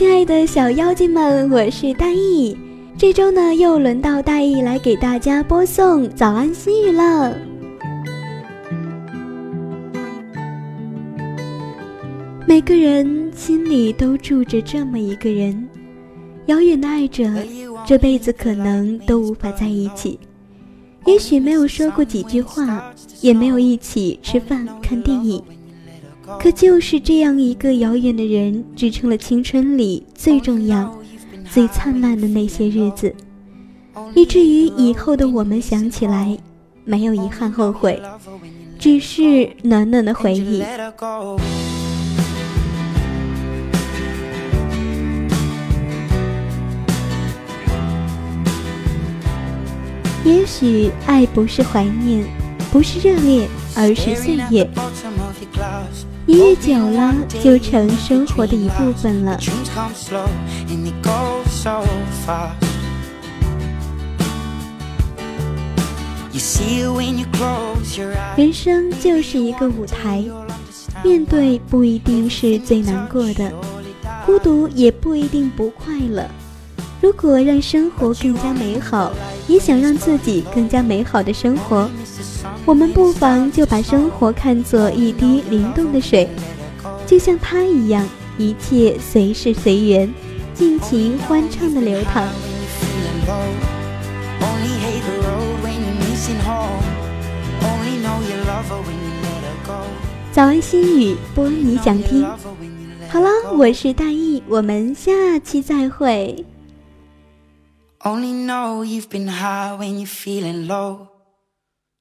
亲爱的小妖精们，我是大意。这周呢，又轮到大意来给大家播送早安心语了。每个人心里都住着这么一个人，遥远的爱着，这辈子可能都无法在一起。也许没有说过几句话，也没有一起吃饭看电影，可就是这样一个遥远的人，支撑了青春里最重要、最灿烂的那些日子，以至于以后的我们想起来，没有遗憾后悔，只是暖暖的回忆。也许爱不是怀念，不是热烈，而是岁月。一日久了，就成生活的一部分了。人生就是一个舞台，面对不一定是最难过的，孤独也不一定不快乐。如果让生活更加美好，也想让自己更加美好的生活，我们不妨就把生活看作一滴灵动的水，就像它一样，一切随时随缘，尽情欢畅的流淌。早安心语，播你想听。好了，我是大意，我们下期再会。Only know you've been high when you're feeling low.